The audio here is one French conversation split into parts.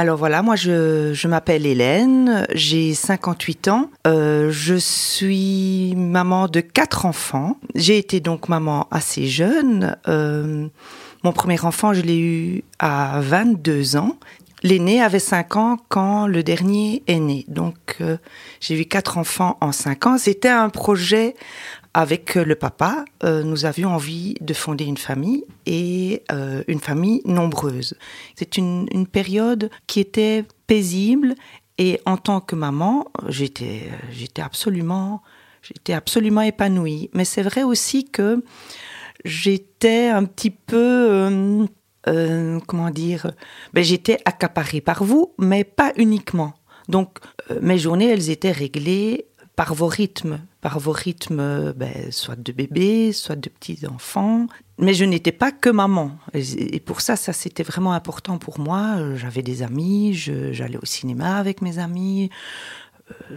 Alors voilà, moi je, je m'appelle Hélène, j'ai 58 ans, euh, je suis maman de quatre enfants. J'ai été donc maman assez jeune. Euh, mon premier enfant, je l'ai eu à 22 ans. L'aîné avait 5 ans quand le dernier est né. Donc euh, j'ai eu quatre enfants en 5 ans. C'était un projet avec le papa, euh, nous avions envie de fonder une famille et euh, une famille nombreuse. C'est une, période qui était paisible et en tant que maman, j'étais, absolument, j'étais absolument épanouie. Mais c'est vrai aussi que j'étais un petit peu, euh, euh comment dire, ben, j'étais accaparée par vous, mais pas uniquement. Donc euh, mes journées, elles étaient réglées par vos rythmes, par vos rythmes, ben, soit de bébés, soit de petits enfants. Mais je n'étais pas que maman. Et pour ça, ça c'était vraiment important pour moi. J'avais des amis, j'allais au cinéma avec mes amis. Euh,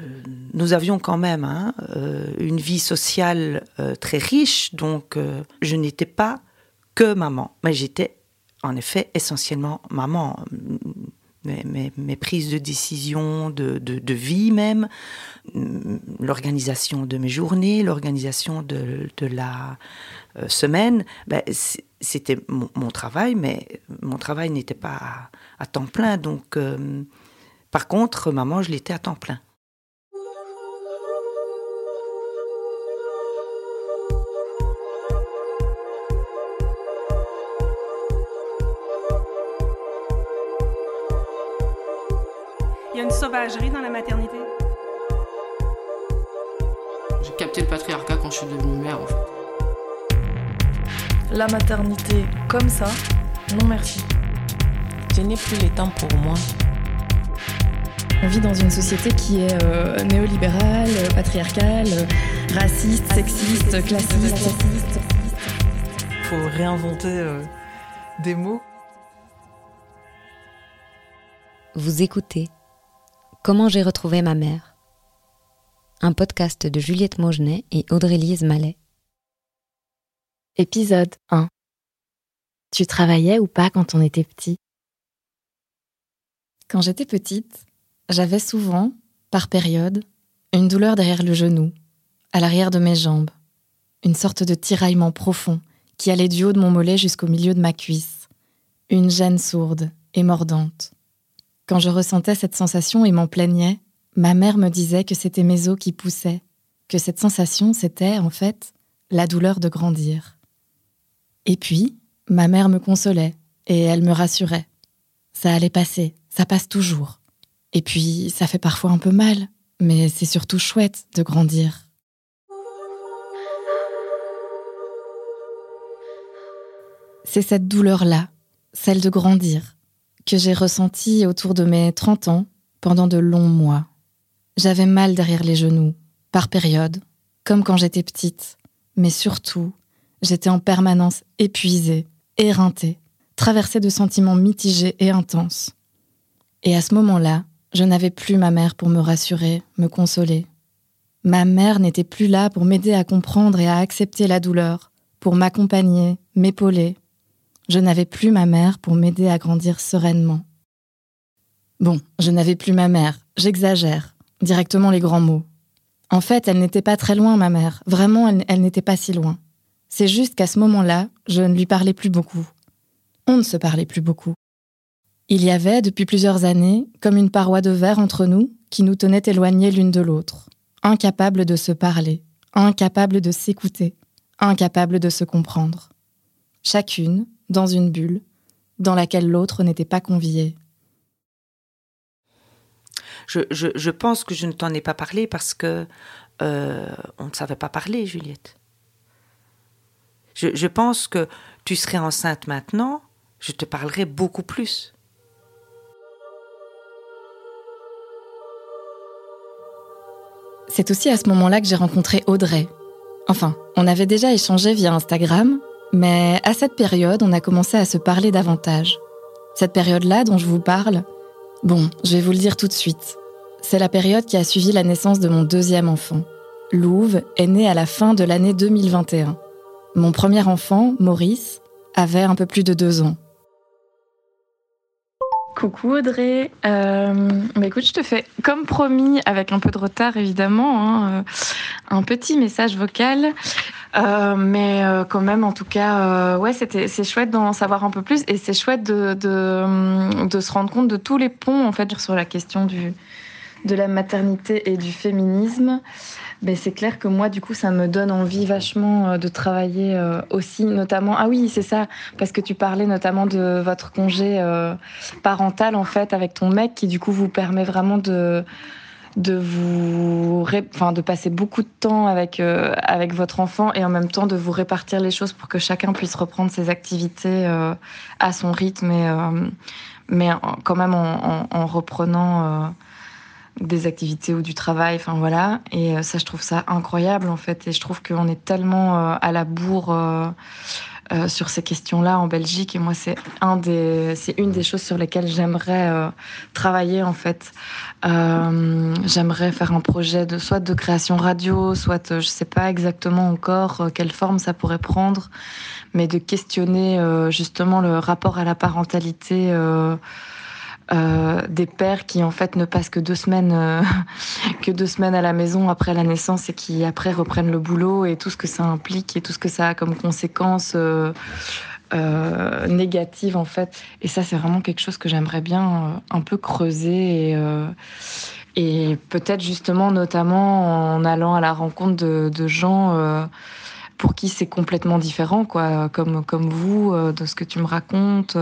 nous avions quand même hein, euh, une vie sociale euh, très riche, donc je n'étais pas que maman, mais j'étais en effet essentiellement maman mes, prises de décision, de, de, vie même, mm, l'organisation de mes journées, l'organisation de, de, la euh, semaine, ben, c'était mon, travail, mais mon travail n'était pas à, à, temps plein. Donc, euh, par contre, maman, je l'étais à temps plein. Sauvagerie dans la maternité? J'ai capté le patriarcat quand je suis devenue mère, en fait. La maternité comme ça, non merci. Je n'ai plus le temps pour moi. On vit dans une société qui est euh, néolibérale, patriarcale, raciste, sexiste, classiste. Il faut réinventer euh, des mots. Vous écoutez Comment j'ai retrouvé ma mère? Un podcast de Juliette Maugenet et Audrey-Lise Mallet. Épisode 1 Tu travaillais ou pas quand on était petit? Quand j'étais petite, j'avais souvent, par période, une douleur derrière le genou, à l'arrière de mes jambes, une sorte de tiraillement profond qui allait du haut de mon mollet jusqu'au milieu de ma cuisse, une gêne sourde et mordante. Quand je ressentais cette sensation et m'en plaignais, ma mère me disait que c'était mes os qui poussaient, que cette sensation, c'était, en fait, la douleur de grandir. Et puis, ma mère me consolait, et elle me rassurait. Ça allait passer, ça passe toujours. Et puis, ça fait parfois un peu mal, mais c'est surtout chouette de grandir. C'est cette douleur-là, celle de grandir, que j'ai ressenti autour de mes 30 ans pendant de longs mois. J'avais mal derrière les genoux, par période, comme quand j'étais petite, mais surtout, j'étais en permanence épuisée, éreintée, traversée de sentiments mitigés et intenses. Et à ce moment-là, je n'avais plus ma mère pour me rassurer, me consoler. Ma mère n'était plus là pour m'aider à comprendre et à accepter la douleur, pour m'accompagner, m'épauler, je n'avais plus ma mère pour m'aider à grandir sereinement. Bon, je n'avais plus ma mère, j'exagère, directement les grands mots. En fait, elle n'était pas très loin, ma mère, vraiment, elle, n'était pas si loin. C'est juste qu'à ce moment-là, je ne lui parlais plus beaucoup. On ne se parlait plus beaucoup. Il y avait, depuis plusieurs années, comme une paroi de verre entre nous qui nous tenait éloignés l'une de l'autre, incapables de se parler, incapables de s'écouter, incapables de se comprendre. Chacune, dans une bulle, dans laquelle l'autre n'était pas convié. Je, je, je, pense que je ne t'en ai pas parlé parce que euh, on ne savait pas parler, Juliette. Je, je pense que tu serais enceinte maintenant, je te parlerai beaucoup plus. C'est aussi à ce moment-là que j'ai rencontré Audrey. Enfin, on avait déjà échangé via Instagram, mais à cette période, on a commencé à se parler davantage. Cette période-là dont je vous parle, bon, je vais vous le dire tout de suite. C'est la période qui a suivi la naissance de mon deuxième enfant. Louve est né à la fin de l'année 2021. Mon premier enfant, Maurice, avait un peu plus de deux ans. Coucou Audrey. Euh, bah écoute, je te fais comme promis, avec un peu de retard évidemment, hein, euh, un petit message vocal. Euh, mais quand même, en tout cas, ouais, c'est chouette d'en savoir un peu plus et c'est chouette de, de, de se rendre compte de tous les ponts en fait sur la question du de la maternité et du féminisme. Ben, c'est clair que moi, du coup, ça me donne envie vachement euh, de travailler euh, aussi, notamment. Ah oui, c'est ça, parce que tu parlais notamment de votre congé euh, parental, en fait, avec ton mec, qui du coup vous permet vraiment de de vous enfin de passer beaucoup de temps avec euh, avec votre enfant et en même temps de vous répartir les choses pour que chacun puisse reprendre ses activités à son rythme et mais quand même en, en, en reprenant des activités ou du travail, enfin voilà. Et ça, je trouve ça incroyable en fait. Et je trouve qu'on est tellement à la bourre euh, sur ces questions-là en Belgique. Et moi, c'est un des, c'est une des choses sur lesquelles j'aimerais euh, travailler en fait. Euh, j'aimerais faire un projet de soit de création radio, soit je sais pas exactement encore quelle forme ça pourrait prendre, mais de questionner justement le rapport à la parentalité. Euh, des pères qui en fait ne passent que deux semaines euh, que deux semaines à la maison après la naissance et qui après reprennent le boulot et tout ce que ça implique et tout ce que ça a comme conséquences euh, euh négatives en fait. Et ça c'est vraiment quelque chose que j'aimerais bien un peu creuser et, et peut-être justement notamment en allant à la rencontre de, de gens pour qui c'est complètement différent quoi comme comme vous de ce que tu me racontes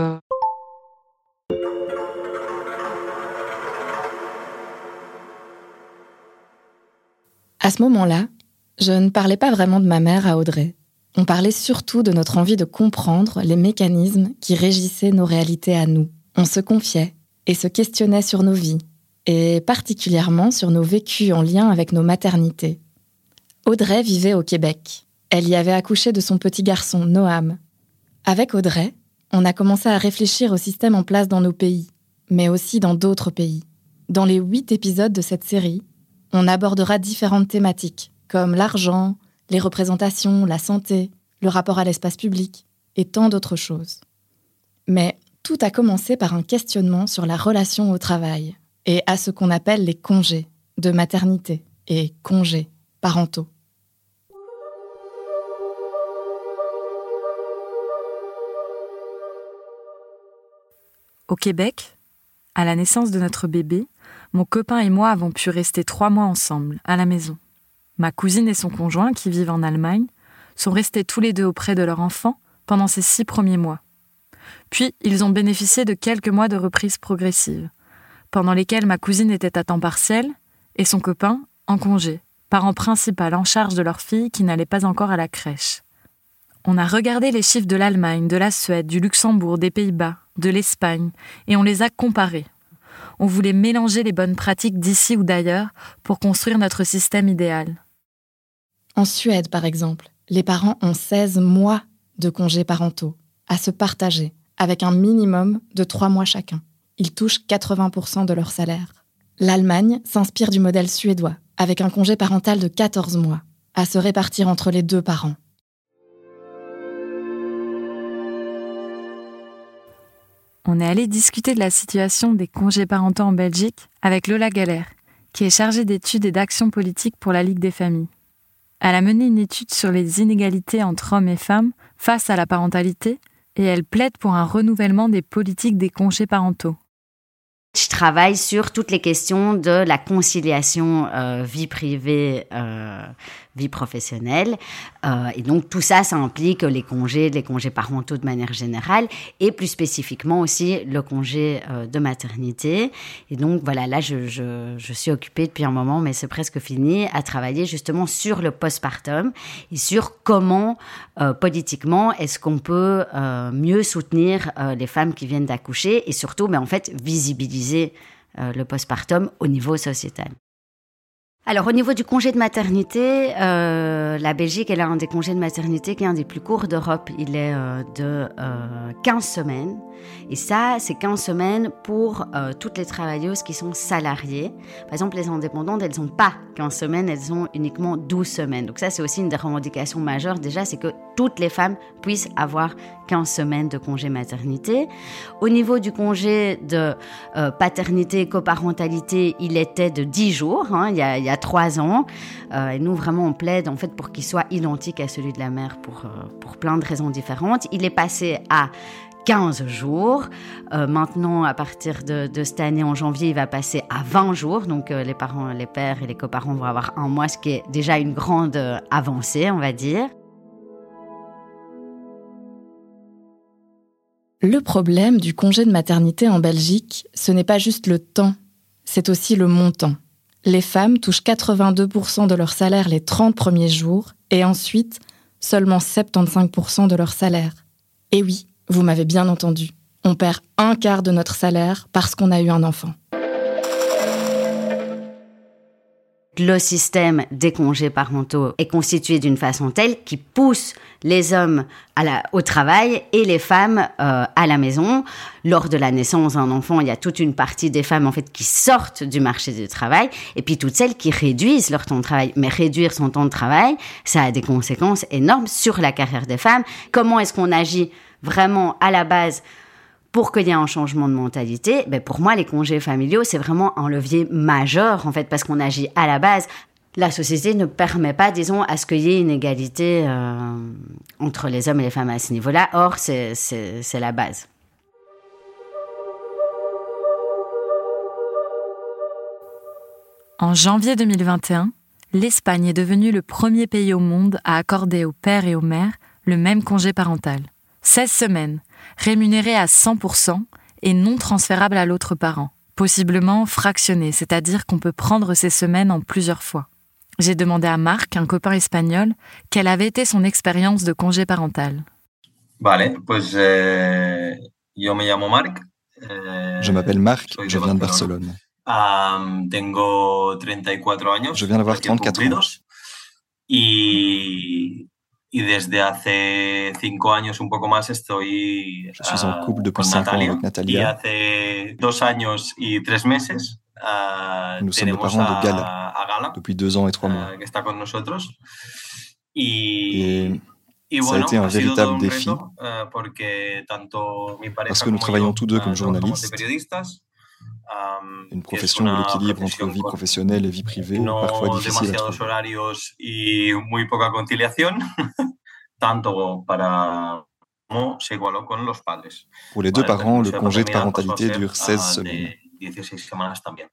À ce moment-là, je ne parlais pas vraiment de ma mère à Audrey. On parlait surtout de notre envie de comprendre les mécanismes qui régissaient nos réalités à nous. On se confiait et se questionnait sur nos vies, et particulièrement sur nos vécus en lien avec nos maternités. Audrey vivait au Québec. Elle y avait accouché de son petit garçon, Noam. Avec Audrey, on a commencé à réfléchir au système en place dans nos pays, mais aussi dans d'autres pays. Dans les huit épisodes de cette série, on abordera différentes thématiques, comme l'argent, les représentations, la santé, le rapport à l'espace public, et tant d'autres choses. Mais tout a commencé par un questionnement sur la relation au travail, et à ce qu'on appelle les congés de maternité et congés parentaux. Au Québec, à la naissance de notre bébé, mon copain et moi avons pu rester trois mois ensemble, à la maison. Ma cousine et son conjoint, qui vivent en Allemagne, sont restés tous les deux auprès de leur enfant pendant ces six premiers mois. Puis, ils ont bénéficié de quelques mois de reprise progressive, pendant lesquels ma cousine était à temps partiel et son copain en congé, parent principal en charge de leur fille qui n'allait pas encore à la crèche. On a regardé les chiffres de l'Allemagne, de la Suède, du Luxembourg, des Pays-Bas, de l'Espagne, et on les a comparés on voulait mélanger les bonnes pratiques d'ici ou d'ailleurs pour construire notre système idéal. En Suède, par exemple, les parents ont 16 mois de congés parentaux à se partager, avec un minimum de 3 mois chacun. Ils touchent 80% de leur salaire. L'Allemagne s'inspire du modèle suédois, avec un congé parental de 14 mois, à se répartir entre les deux parents. On est allé discuter de la situation des congés parentaux en Belgique avec Lola Galère, qui est chargée d'études et d'actions politiques pour la Ligue des familles. Elle a mené une étude sur les inégalités entre hommes et femmes face à la parentalité et elle plaide pour un renouvellement des politiques des congés parentaux. Je travaille sur toutes les questions de la conciliation euh, vie privée, euh, vie professionnelle. Euh, et donc tout ça, ça implique les congés, les congés parentaux de manière générale, et plus spécifiquement aussi le congé de maternité. Et donc voilà, là, je, je, suis occupée depuis un moment, mais c'est presque fini, à travailler justement sur le postpartum et sur comment politiquement est-ce qu'on peut mieux soutenir les femmes qui viennent d'accoucher et surtout, mais en fait, visibiliser euh, le postpartum au niveau sociétal. Alors au niveau du congé de maternité, euh, la Belgique elle a un des congés de maternité qui est un des plus courts d'Europe. Il est euh, de euh, 15 semaines. Et ça, c'est 15 semaines pour euh, toutes les travailleuses qui sont salariées. Par exemple, les indépendantes, elles n'ont pas 15 semaines, elles ont uniquement 12 semaines. Donc ça, c'est aussi une des revendications majeures déjà, c'est que toutes les femmes puissent avoir 15 semaines de congé maternité. Au niveau du congé de paternité, coparentalité, il était de 10 jours, hein, il y a 3 ans. Euh, et nous, vraiment, on plaide en fait pour qu'il soit identique à celui de la mère pour, euh, pour plein de raisons différentes. Il est passé à 15 jours. Euh, maintenant, à partir de, cette année, en janvier, il va passer à 20 jours. Donc, les parents, les pères et les coparents vont avoir un mois, ce qui est déjà une grande avancée, on va dire. Le problème du congé de maternité en Belgique, ce n'est pas juste le temps, c'est aussi le montant. Les femmes touchent 82% de leur salaire les 30 premiers jours et ensuite seulement 75% de leur salaire. Et oui, vous m'avez bien entendu. On perd un quart de notre salaire parce qu'on a eu un enfant. Le système des congés parentaux est constitué d'une façon telle qui pousse les hommes à la, au travail et les femmes euh, à la maison. Lors de la naissance d'un enfant, il y a toute une partie des femmes en fait qui sortent du marché du travail et puis toutes celles qui réduisent leur temps de travail. Mais réduire son temps de travail, ça a des conséquences énormes sur la carrière des femmes. Comment est-ce qu'on agit vraiment à la base pour qu'il y ait un changement de mentalité, ben pour moi, les congés familiaux, c'est vraiment un levier majeur, en fait, parce qu'on agit à la base. La société ne permet pas, disons, à ce qu'il y ait une égalité euh, entre les hommes et les femmes à ce niveau-là. Or, c'est la base. En janvier 2021, l'Espagne est devenue le premier pays au monde à accorder aux pères et aux mères le même congé parental. 16 semaines, rémunéré à 100% et non transférable à l'autre parent, possiblement fractionné, c'est-à-dire qu'on peut prendre ces semaines en plusieurs fois. J'ai demandé à Marc, un copain espagnol, quelle avait été son expérience de congé parental. Vale, pues eh, yo me llamo Marc. Eh, je m'appelle Marc, je viens de Barcelone. Um, tengo 34 años. Je viens d'avoir 34 ans. Y desde hace cinco años, un poco más, estoy Je suis en couple depuis 5 ans avec y Natalia. hace dos años y tres meses ah, Nous sommes parents de Gala a Gala, depuis 2 ans et 3 mois. ah, que está con nosotros. Y, Et y ça a été un véritable un défi reto, ah, porque tanto mi pareja parce que nous travaillons yo, tous deux comme journalistes, une que es profession où l'équilibre entre vie professionnelle et vie privée est parfois difficile à demasiados trouver. horarios y muy poca conciliación, tanto para como se igualó con los padres. Pour les deux parents, le congé de parentalité dure 16 ah, semaines. de 16 semanas también.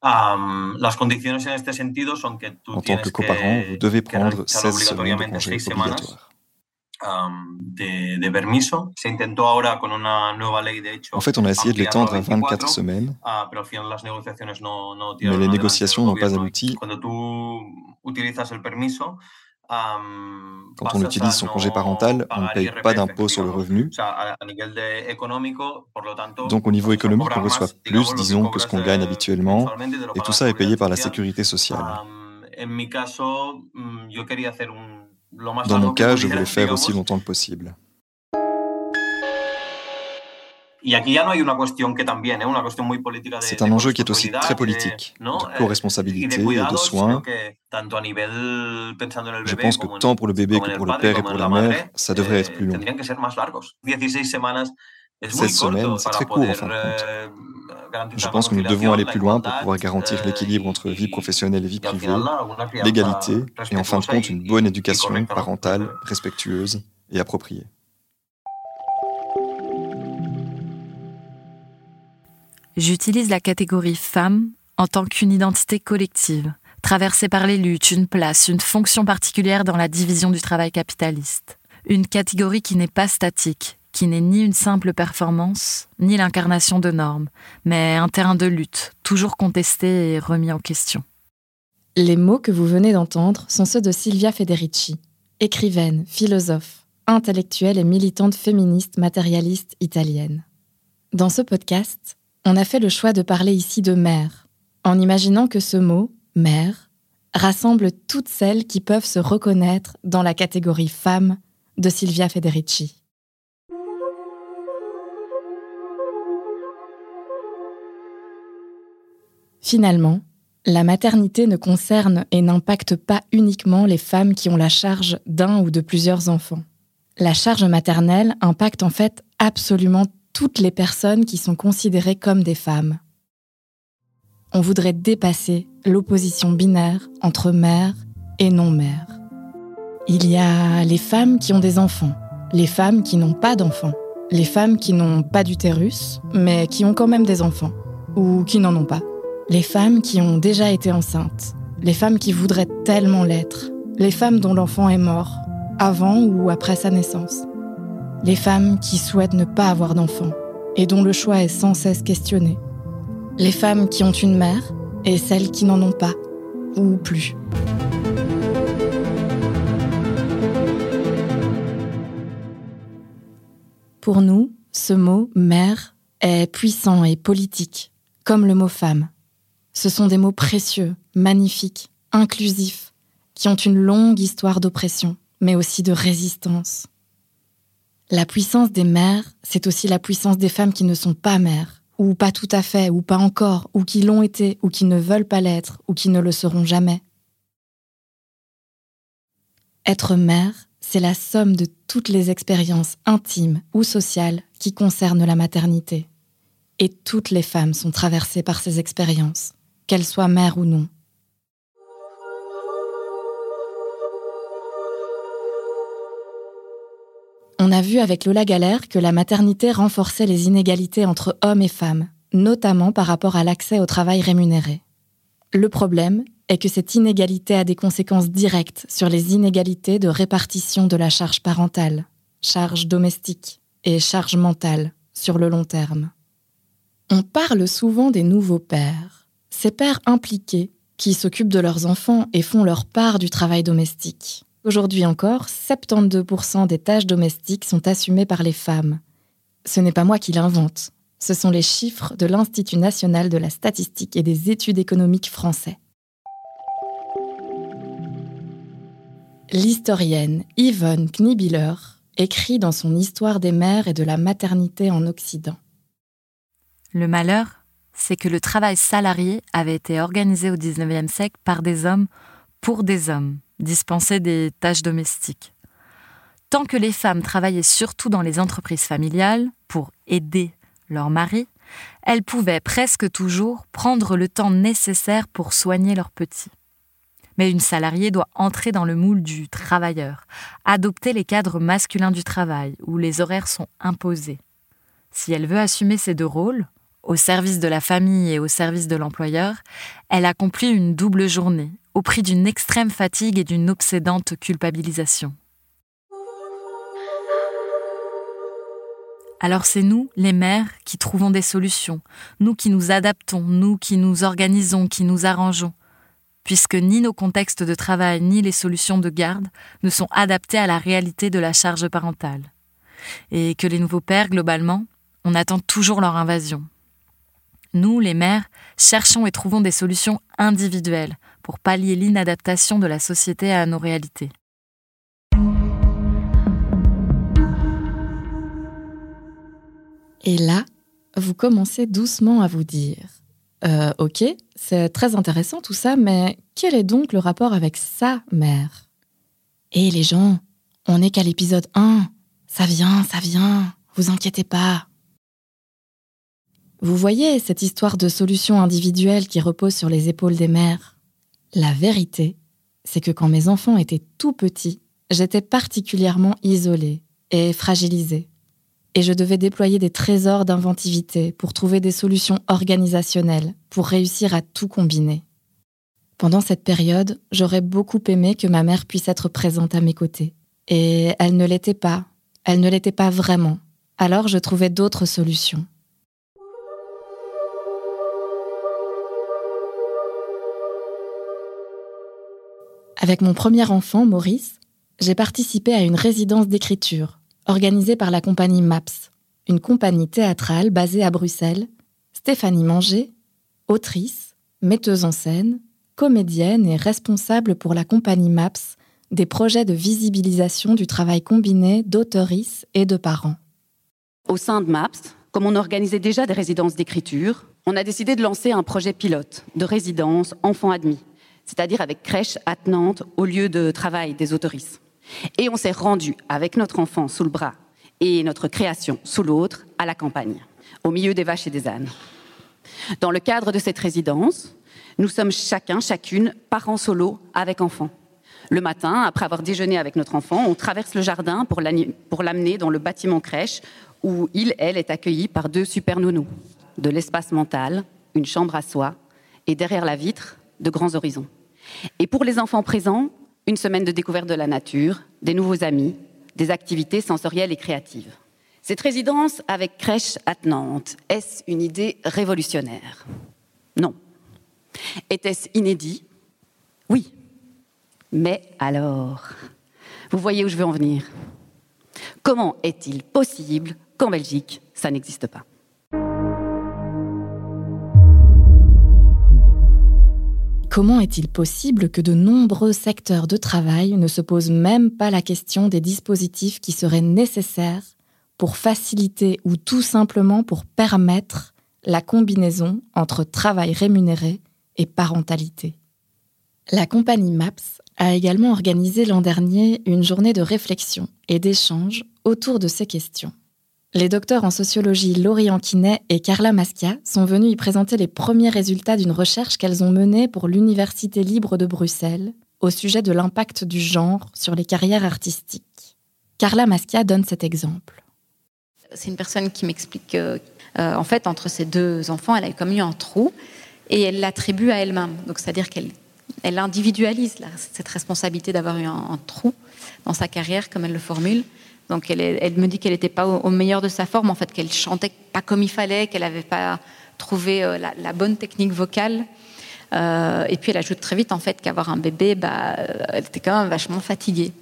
Am, las condiciones en este sentido son que tú En tant que coparent, vous devez prendre realizar 16 semaines de congé obligatoire. De, de permiso. Se intentó ahora con una nueva ley, de hecho, En fait, on a essayé de l'étendre à 24 24, semaines, ah, pero al final las negociaciones no, no mais les négociations n'ont pas abouti. Cuando tú utilizas el permiso, am, Quand on utilise son congé parental, on ne paye pas d'impôt sur le revenu. Donc au niveau économique, on reçoit plus, disons, que ce qu'on gagne eh, habituellement, et tout ça est payé par la sécurité sociale. En caso, mm, yo quería hacer un, Dans mon cas, je voulais faire aussi longtemps que possible. ¿eh? C'est un enjeu qui est aussi très de- politique, de Eh, co-responsabilité et de soins. Je pense que tant pour le bébé que pour le père et pour la mère, ça devrait eh, être plus long. tendrían que ser más largos. 16 semanas es 16 muy corto semaines, c'est très court en fin de compte. Je pense que nous devons aller plus loin pour pouvoir garantir eh, l'équilibre entre vie professionnelle et vie privée, l'égalité et en fin de compte une bonne éducation parentale, Eh, respectueuse et appropriée. J'utilise la catégorie femme en tant qu'une identité collective, traversée par les luttes, une place, une fonction particulière dans la division du travail capitaliste. Une catégorie qui n'est pas statique, qui n'est ni une simple performance, ni l'incarnation de normes, mais un terrain de lutte, toujours contesté et remis en question. Les mots que vous venez d'entendre sont ceux de Silvia Federici, écrivaine, philosophe, intellectuelle et militante féministe matérialiste italienne. Dans ce podcast, on a fait le choix de parler ici de mère, en imaginant que ce mot, mère, rassemble toutes celles qui peuvent se reconnaître dans la catégorie femme de Silvia Federici. Finalement, la maternité ne concerne et n'impacte pas uniquement les femmes qui ont la charge d'un ou de plusieurs enfants. La charge maternelle impacte en fait absolument toutes les personnes qui sont considérées comme des femmes. On voudrait dépasser l'opposition binaire entre mère et non-mère. Il y a les femmes qui ont des enfants, les femmes qui n'ont pas d'enfants, les femmes qui n'ont pas d'utérus, mais qui ont quand même des enfants, ou qui n'en ont pas, les femmes qui ont déjà été enceintes, les femmes qui voudraient tellement l'être, les femmes dont l'enfant est mort, avant ou après sa naissance, les femmes qui souhaitent ne pas avoir d'enfants et dont le choix est sans cesse questionné, les femmes qui ont une mère et celles qui n'en ont pas ou plus. Pour nous, ce mot mère est puissant et politique, comme le mot femme. Ce sont des mots précieux, magnifiques, inclusifs, qui ont une longue histoire d'oppression, mais aussi de résistance. La puissance des mères, c'est aussi la puissance des femmes qui ne sont pas mères, ou pas tout à fait, ou pas encore, ou qui l'ont été, ou qui ne veulent pas l'être, ou qui ne le seront jamais. Être mère, c'est la somme de toutes les expériences intimes ou sociales qui concernent la maternité. Et toutes les femmes sont traversées par ces expériences, qu'elles soient mères ou non. On a vu avec Lola Galère que la maternité renforçait les inégalités entre hommes et femmes, notamment par rapport à l'accès au travail rémunéré. Le problème est que cette inégalité a des conséquences directes sur les inégalités de répartition de la charge parentale, charge domestique et charge mentale sur le long terme. On parle souvent des nouveaux pères, ces pères impliqués qui s'occupent de leurs enfants et font leur part du travail domestique. Aujourd'hui encore, 72% des tâches domestiques sont assumées par les femmes. Ce n'est pas moi qui l'invente, ce sont les chiffres de l'Institut national de la statistique et des études économiques français. L'historienne Yvonne Knibiller écrit dans son Histoire des mères et de la maternité en Occident. Le malheur, c'est que le travail salarié avait été organisé au XIXe siècle par des hommes pour des hommes dispenser des tâches domestiques. Tant que les femmes travaillaient surtout dans les entreprises familiales pour aider leur mari, elles pouvaient presque toujours prendre le temps nécessaire pour soigner leurs petits. Mais une salariée doit entrer dans le moule du travailleur, adopter les cadres masculins du travail, où les horaires sont imposés. Si elle veut assumer ces deux rôles, au service de la famille et au service de l'employeur, elle accomplit une double journée, au prix d'une extrême fatigue et d'une obsédante culpabilisation. Alors c'est nous, les mères, qui trouvons des solutions, nous qui nous adaptons, nous qui nous organisons, qui nous arrangeons, puisque ni nos contextes de travail ni les solutions de garde ne sont adaptés à la réalité de la charge parentale. Et que les nouveaux pères, globalement, on attend toujours leur invasion. Nous, les mères, cherchons et trouvons des solutions individuelles, pour pallier l'inadaptation de la société à nos réalités. Et là, vous commencez doucement à vous dire euh, Ok, c'est très intéressant tout ça, mais quel est donc le rapport avec sa mère? Et les gens, on n'est qu'à l'épisode 1. Ça vient, ça vient, vous inquiétez pas. Vous voyez cette histoire de solution individuelle qui repose sur les épaules des mères la vérité, c'est que quand mes enfants étaient tout petits, j'étais particulièrement isolée et fragilisée. Et je devais déployer des trésors d'inventivité pour trouver des solutions organisationnelles, pour réussir à tout combiner. Pendant cette période, j'aurais beaucoup aimé que ma mère puisse être présente à mes côtés. Et elle ne l'était pas, elle ne l'était pas vraiment. Alors je trouvais d'autres solutions. Avec mon premier enfant, Maurice, j'ai participé à une résidence d'écriture organisée par la compagnie MAPS, une compagnie théâtrale basée à Bruxelles. Stéphanie Manger, autrice, metteuse en scène, comédienne et responsable pour la compagnie MAPS des projets de visibilisation du travail combiné d'auteuristes et de parents. Au sein de MAPS, comme on organisait déjà des résidences d'écriture, on a décidé de lancer un projet pilote de résidence enfants admis, c'est-à-dire avec crèche attenante au lieu de travail des autoristes. Et on s'est rendu avec notre enfant sous le bras et notre création sous l'autre à la campagne, au milieu des vaches et des ânes. Dans le cadre de cette résidence, nous sommes chacun, chacune, parents solo avec enfants. Le matin, après avoir déjeuné avec notre enfant, on traverse le jardin pour l'amener dans le bâtiment crèche où il, elle, est accueilli par deux super nounous. De l'espace mental, une chambre à soi, et derrière la vitre, de grands horizons. Et pour les enfants présents, une semaine de découverte de la nature, des nouveaux amis, des activités sensorielles et créatives. Cette résidence avec crèche attenante, est-ce une idée révolutionnaire? Non. Était-ce inédit? Oui. Mais alors, vous voyez où je veux en venir? Comment est-il possible qu'en Belgique, ça n'existe pas? Comment est-il possible que de nombreux secteurs de travail ne se posent même pas la question des dispositifs qui seraient nécessaires pour faciliter ou tout simplement pour permettre la combinaison entre travail rémunéré et parentalité? La compagnie MAPS a également organisé l'an dernier une journée de réflexion et d'échange autour de ces questions. Les docteurs en sociologie Laurie Anquinet et Carla Mascia sont venus y présenter les premiers résultats d'une recherche qu'elles ont menée pour l'Université libre de Bruxelles au sujet de l'impact du genre sur les carrières artistiques. Carla Mascia donne cet exemple. C'est une personne qui m'explique que, euh, en fait, entre ses deux enfants, elle a comme eu un trou et elle l'attribue à elle-même. Donc, c'est-à-dire qu'elle elle individualise cette responsabilité d'avoir eu un, trou dans sa carrière, comme elle le formule. Donc elle, me dit qu'elle n'était pas au, meilleur de sa forme, en fait, qu'elle chantait pas comme il fallait, qu'elle n'avait pas trouvé euh, la, bonne technique vocale. Euh, et puis elle ajoute très vite en fait qu'avoir un bébé, bah, euh, elle était quand même vachement fatiguée.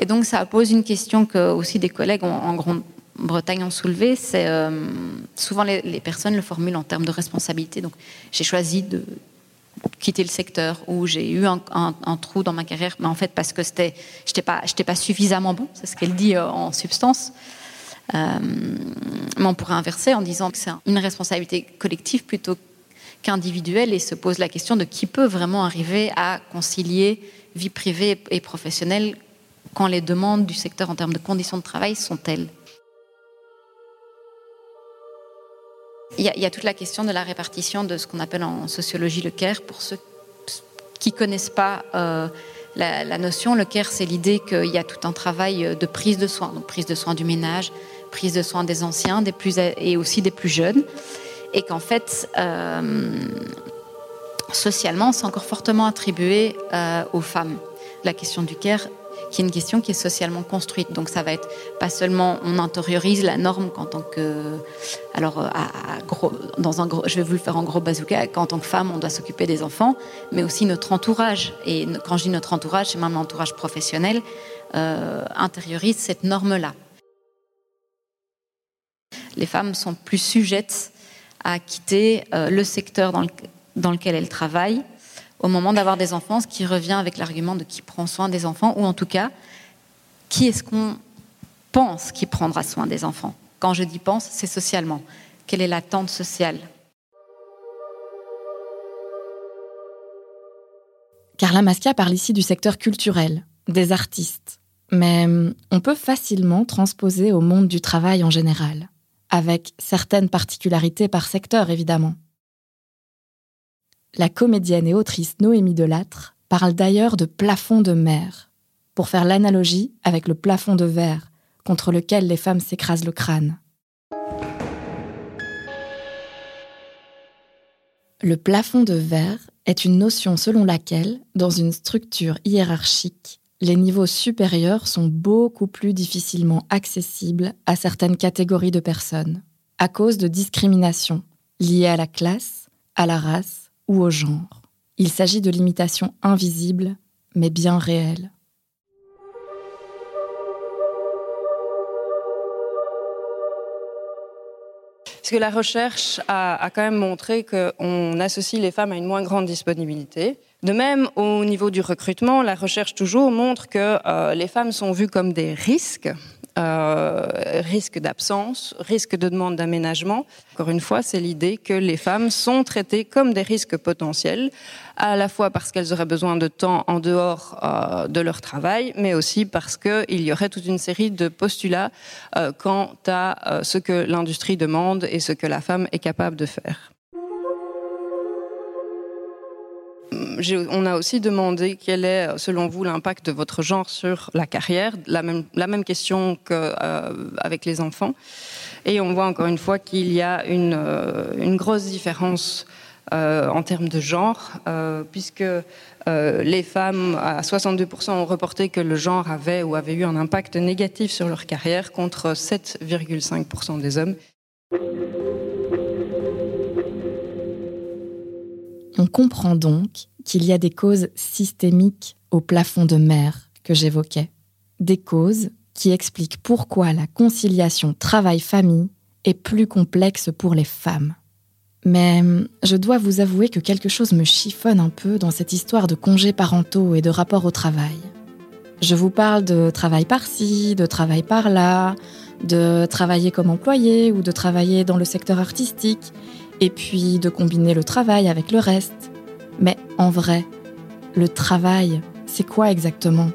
Et donc ça pose une question que aussi des collègues en Grande-Bretagne ont soulevée, c'est souvent les, les, personnes le formulent en termes de responsabilité. Donc j'ai choisi de, quitter le secteur, où j'ai eu un, trou dans ma carrière, mais en fait parce que c'était, j'étais pas, pas suffisamment bon, c'est ce qu'elle dit euh, en substance. Euh, mais on pourrait inverser en disant que c'est une responsabilité collective plutôt qu'individuelle et se pose la question de qui peut vraiment arriver à concilier vie privée et professionnelle quand les demandes du secteur en termes de conditions de travail sont telles. Il y, a, toute la question de la répartition de ce qu'on appelle en sociologie le care. Pour ceux qui connaissent pas euh, la, notion, le care, c'est l'idée qu'il y a tout un travail de prise de soins, donc prise de soins du ménage, prise de soins des anciens, des plus et aussi des plus jeunes, et qu'en fait, euh, socialement, c'est encore fortement attribué euh, aux femmes. La question du care qui est une question qui est socialement construite. Donc ça va être pas seulement on intériorise la norme qu'en tant que alors euh, dans un gros, je vais vous le faire en gros bazooka qu'en tant que femme on doit s'occuper des enfants, mais aussi notre entourage. Et quand je dis notre entourage, c'est même l'entourage professionnel euh, intériorise cette norme là. Les femmes sont plus sujettes à quitter euh, le secteur dans, dans lequel elles travaillent au moment d'avoir des enfants, ce qui revient avec l'argument de qui prend soin des enfants, ou en tout cas, qui est-ce qu'on pense qui prendra soin des enfants? Quand je dis pense, c'est socialement. Quelle est l'attente sociale? Carla Masca parle ici du secteur culturel, des artistes. Mais hum, on peut facilement transposer au monde du travail en général, avec certaines particularités par secteur évidemment. La comédienne et autrice Noémie Delattre parle d'ailleurs de plafond de mer, pour faire l'analogie avec le plafond de verre contre lequel les femmes s'écrasent le crâne. Le plafond de verre est une notion selon laquelle, dans une structure hiérarchique, les niveaux supérieurs sont beaucoup plus difficilement accessibles à certaines catégories de personnes, à cause de discriminations liées à la classe, à la race ou au genre. Il s'agit de limitations invisibles, mais bien réelles. Parce que la recherche a, quand même montré qu'on associe les femmes à une moins grande disponibilité, De même, au niveau du recrutement, la recherche toujours montre que euh, les femmes sont vues comme des risques, euh, risque d'absence, risque de demande d'aménagement. Encore une fois, c'est l'idée que les femmes sont traitées comme des risques potentiels, à la fois parce qu'elles auraient besoin de temps en dehors euh, de leur travail, mais aussi parce qu'il y aurait toute une série de postulats euh, quant à ce que l'industrie demande et ce que la femme est capable de faire. On a aussi demandé quel est, selon vous, l'impact de votre genre sur la carrière, la même, question qu'avec les enfants. Et on voit encore une fois qu'il y a une, une grosse différence euh, en termes de genre, euh, puisque euh, les femmes, à 62%, ont reporté que le genre avait ou avait eu un impact négatif sur leur carrière, contre 7,5% des hommes. On comprend donc qu'il y a des causes systémiques au plafond de mer que j'évoquais. Des causes qui expliquent pourquoi la conciliation travail-famille est plus complexe pour les femmes. Mais je dois vous avouer que quelque chose me chiffonne un peu dans cette histoire de congés parentaux et de rapport au travail. Je vous parle de travail par-ci, de travail par-là, de travailler comme employé ou de travailler dans le secteur artistique, et puis de combiner le travail avec le reste. Mais en vrai, le travail, c'est quoi exactement?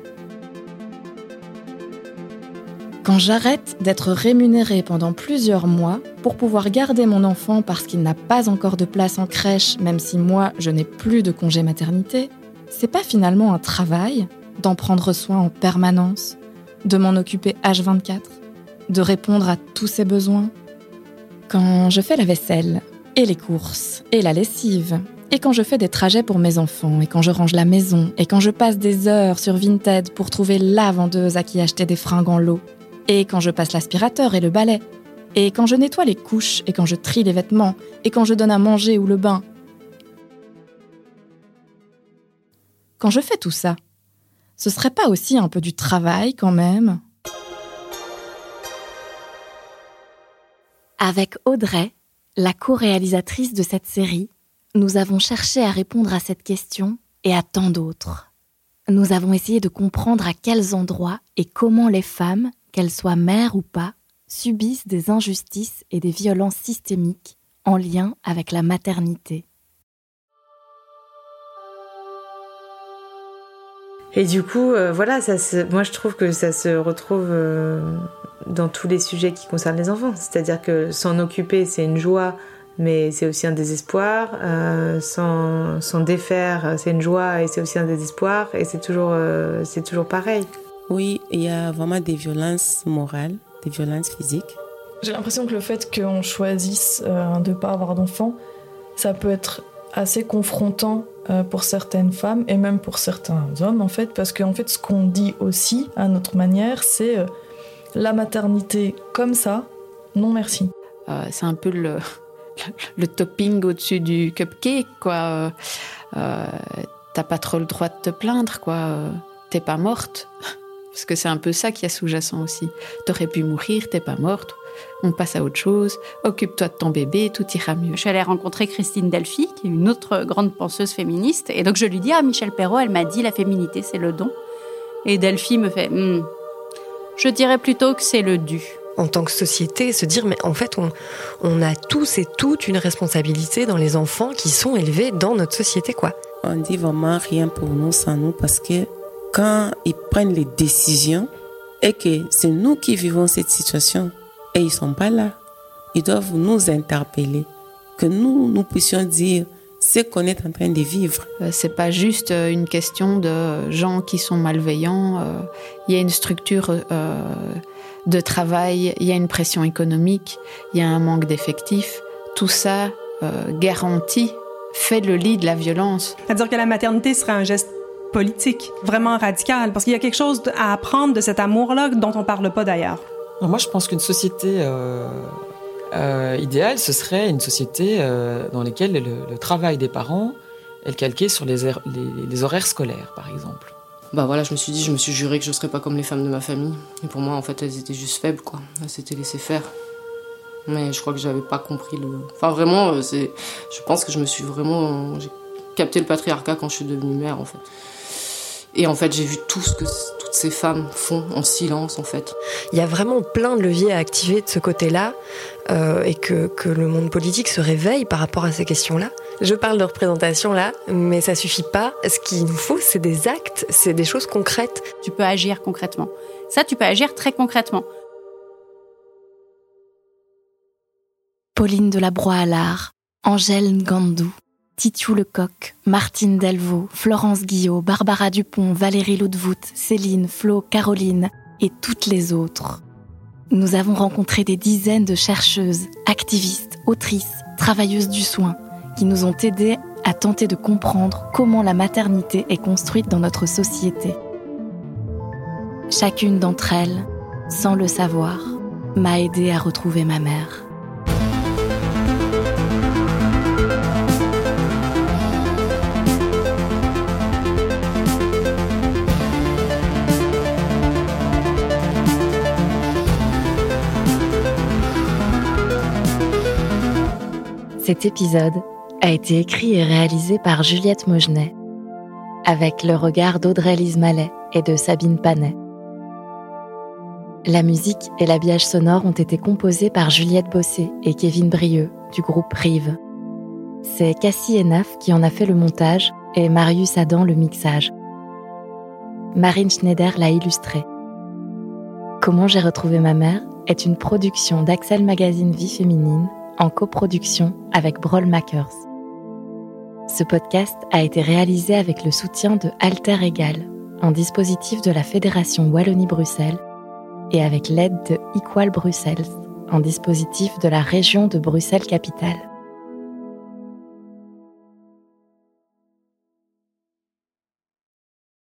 Quand j'arrête d'être rémunérée pendant plusieurs mois pour pouvoir garder mon enfant parce qu'il n'a pas encore de place en crèche, même si moi je n'ai plus de congé maternité, c'est pas finalement un travail d'en prendre soin en permanence, de m'en occuper H24, de répondre à tous ses besoins? Quand je fais la vaisselle, et les courses, et la lessive, et quand je fais des trajets pour mes enfants, et quand je range la maison, et quand je passe des heures sur Vinted pour trouver la vendeuse à qui acheter des fringues en lot, et quand je passe l'aspirateur et le balai, et quand je nettoie les couches, et quand je trie les vêtements, et quand je donne à manger ou le bain. Quand je fais tout ça, ce serait pas aussi un peu du travail quand même? Avec Audrey, la co-réalisatrice de cette série, nous avons cherché à répondre à cette question et à tant d'autres. Nous avons essayé de comprendre à quels endroits et comment les femmes qu'elles soient mères ou pas, subissent des injustices et des violences systémiques en lien avec la maternité. Et du coup, euh, voilà, ça moi je trouve que ça se retrouve euh, dans tous les sujets qui concernent les enfants. C'est-à-dire que s'en occuper, c'est une joie, mais c'est aussi un désespoir. Euh, s'en défaire, c'est une joie et c'est aussi un désespoir. Et c'est toujours, c'est toujours pareil. Oui, il y a vraiment des violences morales, des violences physiques. J'ai l'impression que le fait qu'on choisisse euh, de ne pas avoir d'enfant, ça peut être assez confrontant euh, pour certaines femmes et même pour certains hommes en fait, parce qu'en fait ce qu'on dit aussi à notre manière, c'est euh, la maternité comme ça, non merci. c'est un peu le, le topping au-dessus du cupcake, quoi. T'as pas trop le droit de te plaindre, quoi. T'es pas morte. Parce que c'est un peu ça qui est sous-jacent aussi. T'aurais pu mourir, t'es pas morte. On passe à autre chose. Occupe-toi de ton bébé, tout ira mieux. Je suis allée rencontrer Christine Delphi, qui est une autre grande penseuse féministe. Et donc je lui dis Ah, Michel Perrault, elle m'a dit la féminité, c'est le don. Et Delphi me fait hmm, Je dirais plutôt que c'est le dû en tant que société, se dire mais en fait on, on a tous et toutes une responsabilité dans les enfants qui sont élevés dans notre société quoi. On dit vraiment rien pour nous sans nous parce que quand ils prennent les décisions et que c'est nous qui vivons cette situation et ils sont pas là, ils doivent nous interpeller, que nous, nous puissions dire ce qu'on est en train de vivre. Euh, c'est pas juste euh, une question de gens qui sont malveillants. Euh, il y a une structure de travail, il y a une pression économique, il y a un manque d'effectifs. Tout ça garantit, fait le lit de la violence. C'est-à-dire que la maternité serait un geste politique, vraiment radical, parce qu'il y a quelque chose à apprendre de cet amour-là dont on parle pas d'ailleurs. Moi, je pense qu'une société euh, euh, idéale, ce serait une société euh, dans laquelle le, travail des parents est calqué sur les, les, horaires scolaires, par exemple. Bah voilà, je me suis dit, je me suis juré que je serais pas comme les femmes de ma famille. Et pour moi, en fait, elles étaient juste faibles, quoi. Elles s'étaient laissées faire. Mais je crois que j'avais pas compris le. Enfin, vraiment, c'est. Je pense que je me suis vraiment capté le patriarcat quand je suis devenue mère, en fait. Et en fait, j'ai vu tout ce que toutes ces femmes font en silence, en fait. Il y a vraiment plein de leviers à activer de ce côté-là, euh, et que, que le monde politique se réveille par rapport à ces questions-là. Je parle de représentation là, mais ça suffit pas. Ce qu'il nous faut, c'est des actes, c'est des choses concrètes. Tu peux agir concrètement. Ça, tu peux agir très concrètement. Pauline de la Broye-Allard, Angèle Ngandou, Titiou Lecoq, Martine Delvaux, Florence Guillot, Barbara Dupont, Valérie Loudvout, Céline, Flo, Caroline et toutes les autres. Nous avons rencontré des dizaines de chercheuses, activistes, autrices, travailleuses du soin qui nous ont aidés à tenter de comprendre comment la maternité est construite dans notre société. Chacune d'entre elles, sans le savoir, m'a aidé à retrouver ma mère. Cet épisode a été écrit et réalisé par Juliette Mogenet, avec le regard d'Audrey-Lise Mallet et de Sabine Panet. La musique et l'habillage sonore ont été composés par Juliette Bossé et Kevin Brieux du groupe Rive. C'est Cassie Enaf qui en a fait le montage et Marius Adam le mixage. Marine Schneider l'a illustré. Comment j'ai retrouvé ma mère est une production d'Axel Magazine Vie Féminine en coproduction avec Broll Makers. Ce podcast a été réalisé avec le soutien de Alter Egal, un dispositif de la Fédération Wallonie-Bruxelles, et avec l'aide de Equal Bruxelles, un dispositif de la région de Bruxelles-Capitale.